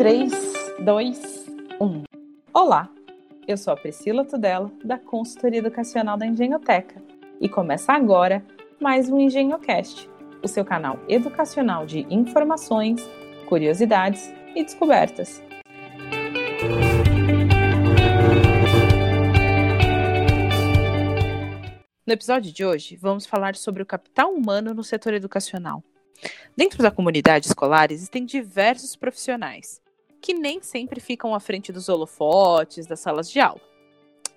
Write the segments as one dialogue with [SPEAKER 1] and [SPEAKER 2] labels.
[SPEAKER 1] 3, 2, 1. Olá, eu sou a Priscila Tudela, da Consultoria Educacional da Engenhoteca, e começa agora mais um EngenhoCast, o seu canal educacional de informações, curiosidades e descobertas. No episódio de hoje, vamos falar sobre o capital humano no setor educacional. Dentro da comunidade escolar existem diversos profissionais, que nem sempre ficam à frente dos holofotes, das salas de aula.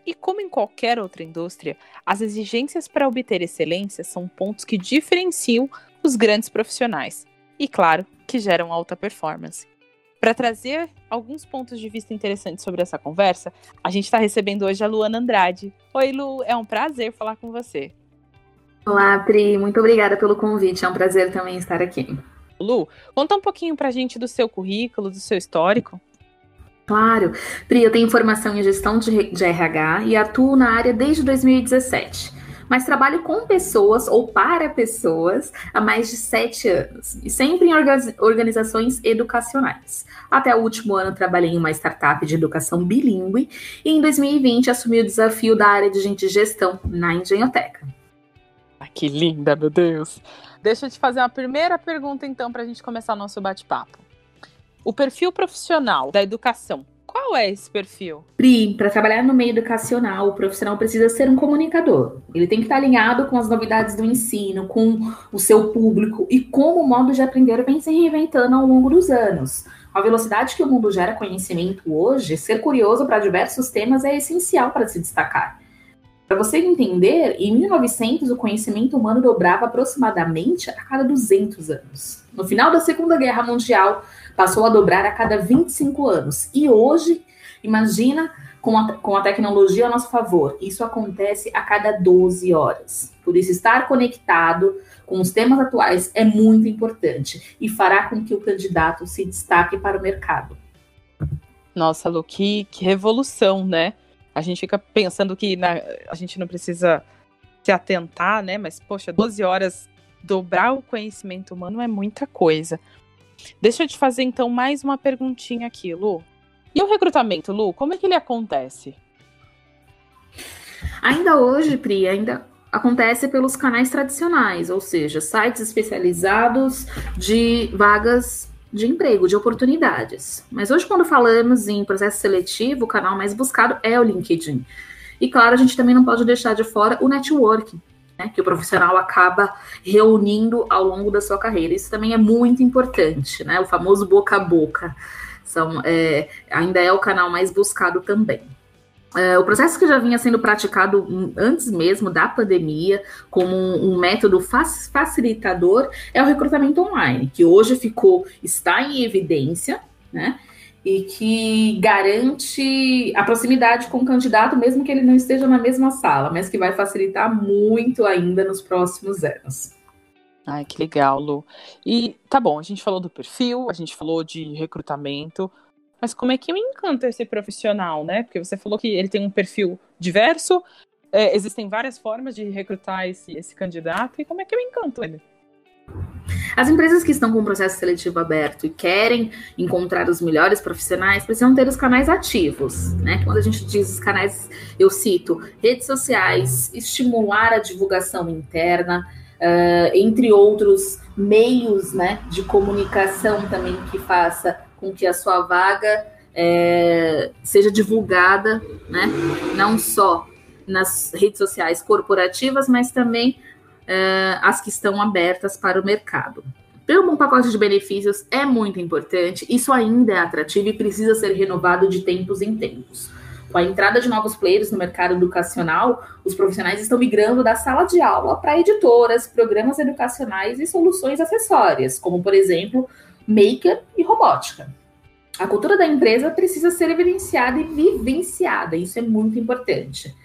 [SPEAKER 1] E como em qualquer outra indústria, as exigências para obter excelência são pontos que diferenciam os grandes profissionais e, claro, que geram alta performance. Para trazer alguns pontos de vista interessantes sobre essa conversa, a gente está recebendo hoje a Luana Andrade. Oi, Lu, é um prazer falar com você.
[SPEAKER 2] Olá, Pri, muito obrigada pelo convite, é um prazer também estar aqui.
[SPEAKER 1] Lu, conta um pouquinho pra gente do seu currículo, do seu histórico.
[SPEAKER 2] Claro. Pri, eu tenho formação em gestão de, de RH e atuo na área desde 2017 mas trabalho com pessoas ou para pessoas há mais de sete anos, e sempre em organizações educacionais. Até o último ano trabalhei em uma startup de educação bilíngue e em 2020 assumi o desafio da área de gente gestão na Engenhoteca.
[SPEAKER 1] Ah, que linda, meu Deus! Deixa eu te fazer uma primeira pergunta, então, para a gente começar nosso bate-papo. O perfil profissional da educação, qual é esse perfil?
[SPEAKER 2] Pri, para trabalhar no meio educacional, o profissional precisa ser um comunicador. Ele tem que estar alinhado com as novidades do ensino, com o seu público e como o modo de aprender vem se reinventando ao longo dos anos. A velocidade que o mundo gera conhecimento hoje, ser curioso para diversos temas é essencial para se destacar. Para você entender, em 1900 o conhecimento humano dobrava aproximadamente a cada 200 anos. No final da Segunda Guerra Mundial, passou a dobrar a cada 25 anos. E hoje, imagina com a, com a tecnologia a nosso favor, isso acontece a cada 12 horas. Por isso, estar conectado com os temas atuais é muito importante e fará com que o candidato se destaque para o mercado.
[SPEAKER 1] Nossa, Lu, que, que revolução, né? A gente fica pensando que na, a gente não precisa se atentar, né? Mas, poxa, 12 horas dobrar o conhecimento humano é muita coisa. Deixa eu te fazer então mais uma perguntinha aqui, Lu. E o recrutamento, Lu, como é que ele acontece?
[SPEAKER 2] Ainda hoje, Pri, ainda acontece pelos canais tradicionais, ou seja, sites especializados de vagas de emprego, de oportunidades. Mas hoje, quando falamos em processo seletivo, o canal mais buscado é o LinkedIn. E claro, a gente também não pode deixar de fora o networking, né, que o profissional acaba reunindo ao longo da sua carreira. Isso também é muito importante, né? O famoso boca a boca. São, é, ainda é o canal mais buscado também. É, o processo que já vinha sendo praticado antes mesmo da pandemia, como um, um método facilitador, é o recrutamento online, que hoje ficou, está em evidência, né? E que garante a proximidade com o candidato, mesmo que ele não esteja na mesma sala, mas que vai facilitar muito ainda nos próximos anos.
[SPEAKER 1] Ai, que legal, Lu. E tá bom, a gente falou do perfil, a gente falou de recrutamento, mas como é que eu encanto esse profissional, né? Porque você falou que ele tem um perfil diverso, é, existem várias formas de recrutar esse, esse candidato, e como é que eu encanto ele?
[SPEAKER 2] As empresas que estão com o processo seletivo aberto e querem encontrar os melhores profissionais precisam ter os canais ativos, né? Quando a gente diz os canais, eu cito redes sociais, estimular a divulgação interna, uh, entre outros meios, né, de comunicação também que faça com que a sua vaga é, seja divulgada, né? Não só nas redes sociais corporativas, mas também é, as que estão abertas para o mercado. Ter um bom pacote de benefícios é muito importante, isso ainda é atrativo e precisa ser renovado de tempos em tempos. Com a entrada de novos players no mercado educacional, os profissionais estão migrando da sala de aula para editoras, programas educacionais e soluções acessórias, como, por exemplo, maker e robótica. A cultura da empresa precisa ser evidenciada e vivenciada, isso é muito importante.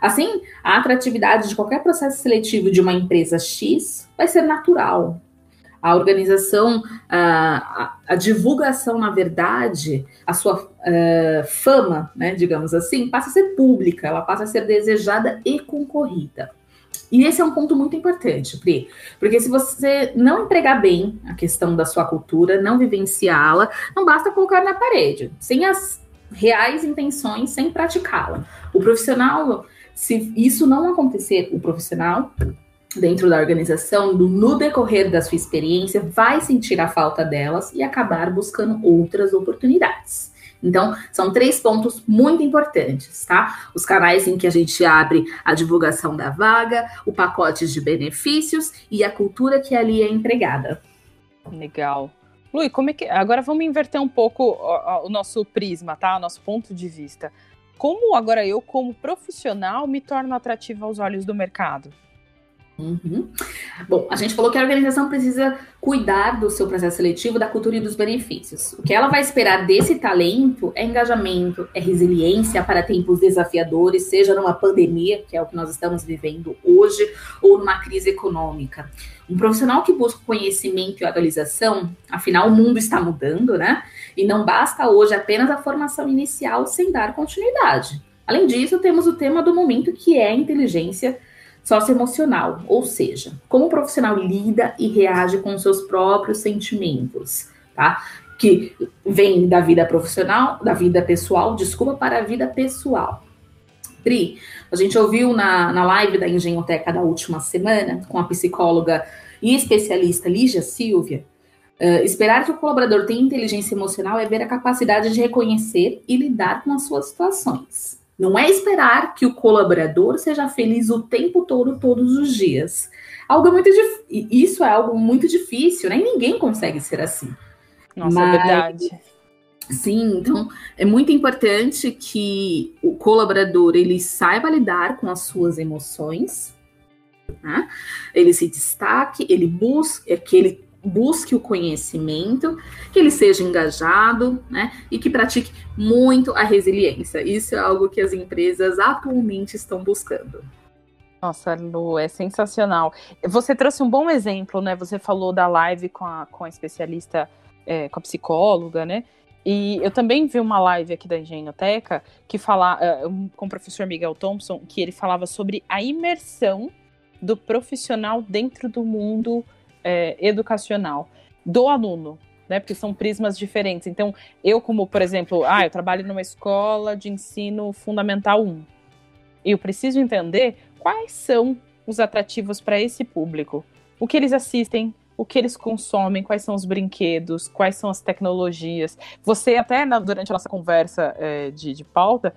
[SPEAKER 2] Assim, a atratividade de qualquer processo seletivo de uma empresa X vai ser natural. A organização, a, a divulgação, na verdade, a sua uh, fama, né, digamos assim, passa a ser pública, ela passa a ser desejada e concorrida. E esse é um ponto muito importante, Pri, porque se você não empregar bem a questão da sua cultura, não vivenciá-la, não basta colocar na parede, sem as reais intenções, sem praticá-la. O profissional, se isso não acontecer, o profissional dentro da organização, no decorrer da sua experiência, vai sentir a falta delas e acabar buscando outras oportunidades. Então, são três pontos muito importantes, tá? Os canais em que a gente abre a divulgação da vaga, o pacote de benefícios e a cultura que ali é empregada.
[SPEAKER 1] Legal. Lui, como é que. Agora vamos inverter um pouco o, o nosso prisma, tá? O nosso ponto de vista. Como agora eu, como profissional, me torno atrativa aos olhos do mercado?
[SPEAKER 2] Uhum. Bom, a gente falou que a organização precisa cuidar do seu processo seletivo, da cultura e dos benefícios. O que ela vai esperar desse talento é engajamento, é resiliência para tempos desafiadores, seja numa pandemia, que é o que nós estamos vivendo hoje, ou numa crise econômica. Um profissional que busca conhecimento e atualização, afinal o mundo está mudando, né? E não basta hoje apenas a formação inicial sem dar continuidade. Além disso, temos o tema do momento que é a inteligência socioemocional, ou seja, como o profissional lida e reage com seus próprios sentimentos, tá? Que vem da vida profissional, da vida pessoal, desculpa, para a vida pessoal. Pri, a gente ouviu na, na live da Engenhoteca da última semana, com a psicóloga e especialista Lígia Silvia, uh, esperar que o colaborador tenha inteligência emocional é ver a capacidade de reconhecer e lidar com as suas situações. Não é esperar que o colaborador seja feliz o tempo todo, todos os dias. Algo muito isso é algo muito difícil, né? E ninguém consegue ser assim.
[SPEAKER 1] Nossa, é Mas, é verdade.
[SPEAKER 2] Sim, então é muito importante que o colaborador ele saiba lidar com as suas emoções, né? ele se destaque, ele busque, que ele busque o conhecimento, que ele seja engajado, né, e que pratique muito a resiliência. Isso é algo que as empresas atualmente estão buscando.
[SPEAKER 1] Nossa, Lu, é sensacional. Você trouxe um bom exemplo, né? Você falou da live com a, com a especialista, é, com a psicóloga, né? E eu também vi uma live aqui da Engenhoteca que fala, uh, com o professor Miguel Thompson, que ele falava sobre a imersão do profissional dentro do mundo é, educacional do aluno, né? Porque são prismas diferentes. Então, eu, como, por exemplo, ah, eu trabalho numa escola de ensino fundamental 1. Eu preciso entender quais são os atrativos para esse público. O que eles assistem, o que eles consomem, quais são os brinquedos, quais são as tecnologias. Você até na, durante a nossa conversa é, de, de, pauta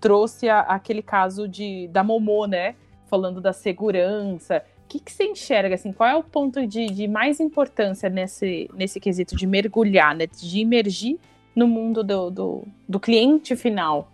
[SPEAKER 1] trouxe a, aquele caso de da Momô, né? Falando da segurança que, que você enxerga, assim, qual é o ponto de, de mais importância nesse, nesse quesito de mergulhar, né, de imergir no mundo do, do, do cliente final?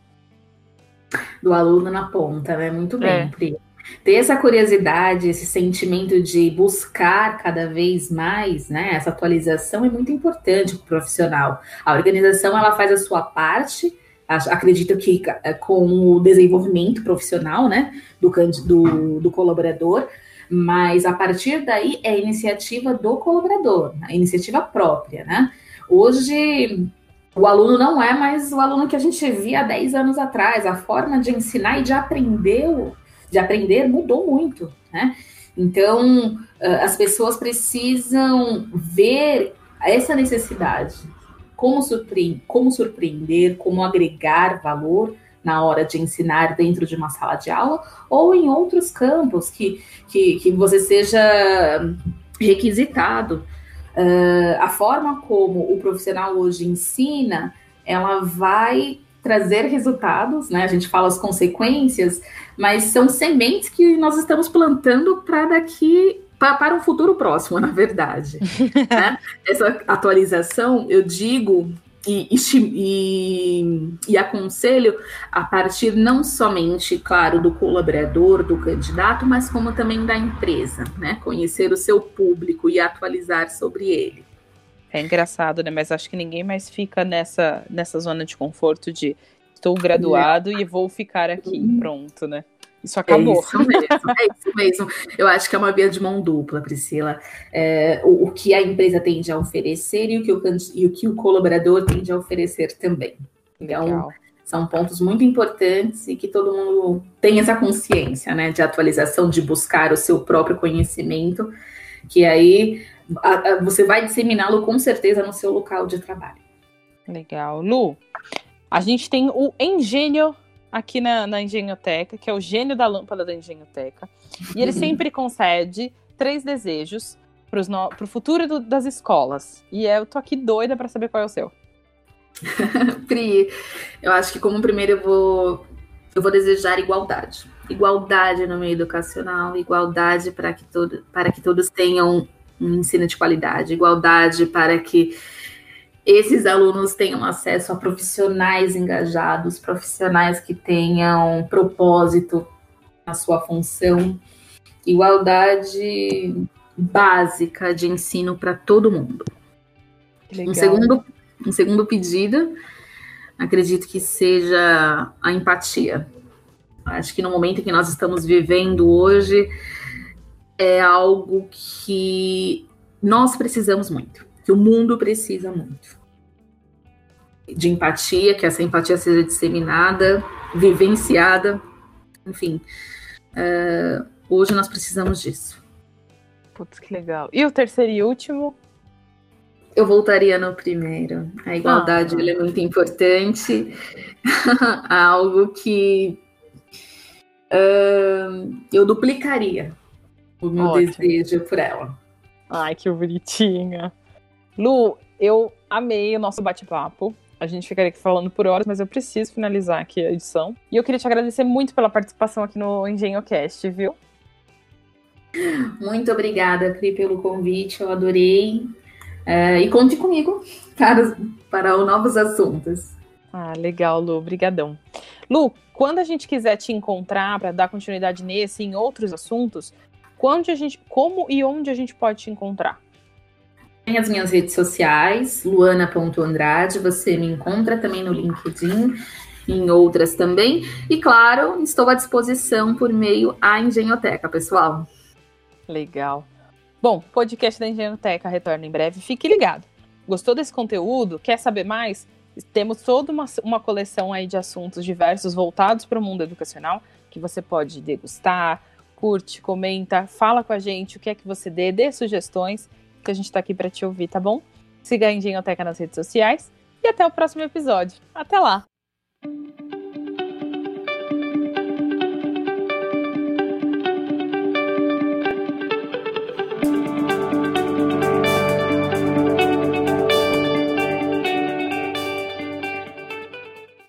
[SPEAKER 2] Do aluno na ponta, né? Muito bem, é. Pri. Ter essa curiosidade, esse sentimento de buscar cada vez mais, né? Essa atualização é muito importante para o profissional. A organização ela faz a sua parte, acredito que é, com o desenvolvimento profissional, né, do, do, do colaborador, mas a partir daí é a iniciativa do colaborador, a iniciativa própria, né? Hoje o aluno não é mais o aluno que a gente via há 10 anos atrás. A forma de ensinar e de aprender, de aprender mudou muito, né? Então, as pessoas precisam ver essa necessidade, como surpreender, como agregar valor na hora de ensinar dentro de uma sala de aula ou em outros campos que, que, que você seja requisitado. Uh, a forma como o profissional hoje ensina, ela vai trazer resultados, né? A gente fala as consequências, mas são sementes que nós estamos plantando para daqui para um futuro próximo, na verdade. né? Essa atualização, eu digo e, e, e, aconselho a partir não somente, claro, do colaborador, do candidato, mas como também da empresa, né? Conhecer o seu público e atualizar sobre ele.
[SPEAKER 1] É engraçado, né? Mas acho que ninguém mais fica nessa, nessa zona de conforto de estou graduado é. e vou ficar aqui, pronto, né? Isso acabou.
[SPEAKER 2] É isso mesmo, é isso mesmo. Eu acho que é uma via de mão dupla, Priscila. É, o, o, que a empresa tende a oferecer e o que o, e o, que o colaborador tende a oferecer também. Então, Legal. São pontos muito importantes e que todo mundo tem essa consciência, né, de atualização, de buscar o seu próprio conhecimento, que aí a, a, você vai disseminá-lo com certeza no seu local de trabalho.
[SPEAKER 1] Legal. Lu, a gente tem o Engenho aqui na, na Engenhoteca, que é o gênio da lâmpada da Engenhoteca. E ele sempre concede três desejos para o futuro do, das escolas. E eu tô aqui doida para saber qual é o seu.
[SPEAKER 2] Pri, eu acho que como primeiro eu vou eu vou desejar igualdade. Igualdade no meio educacional, igualdade para que, todo, para que todos tenham um ensino de qualidade, igualdade para que esses alunos tenham acesso a profissionais engajados, profissionais que tenham propósito na sua função, igualdade básica de ensino para todo mundo. Um segundo, um segundo pedido, acredito que seja a empatia. Acho que no momento que nós estamos vivendo hoje é algo que nós precisamos muito, que o mundo precisa muito. De empatia, que essa empatia seja disseminada, vivenciada, enfim. Uh, hoje nós precisamos disso.
[SPEAKER 1] Putz, que legal. E o terceiro e último?
[SPEAKER 2] Eu voltaria no primeiro. A igualdade ah. é muito importante. Algo que uh, eu duplicaria o meu Ótimo. desejo por ela.
[SPEAKER 1] Ai, que bonitinha. Lu, eu amei o nosso bate-papo. A gente ficaria aqui falando por horas, mas eu preciso finalizar aqui a edição. E eu queria te agradecer muito pela participação aqui no EngenhoCast, viu?
[SPEAKER 2] Muito obrigada, Pri, pelo convite. Eu adorei. É, e conte comigo para, para novos assuntos.
[SPEAKER 1] Ah, legal, Lu. Obrigadão. Lu, quando a gente quiser te encontrar para dar continuidade nesse e em outros assuntos, quando a gente, como e onde a gente pode te encontrar?
[SPEAKER 2] Tem as minhas redes sociais, luana.andrade, você me encontra também no LinkedIn, em outras também. E claro, estou à disposição por meio à Engenhoteca, pessoal.
[SPEAKER 1] Legal. Bom, podcast da Engenhoteca retorna em breve. Fique ligado. Gostou desse conteúdo? Quer saber mais? Temos toda uma, uma coleção aí de assuntos diversos voltados para o mundo educacional que você pode degustar, curte, comenta, fala com a gente o que é que você dê, dê sugestões, que a gente está aqui para te ouvir, tá bom? Siga a Engenhoteca nas redes sociais e até o próximo episódio. Até lá!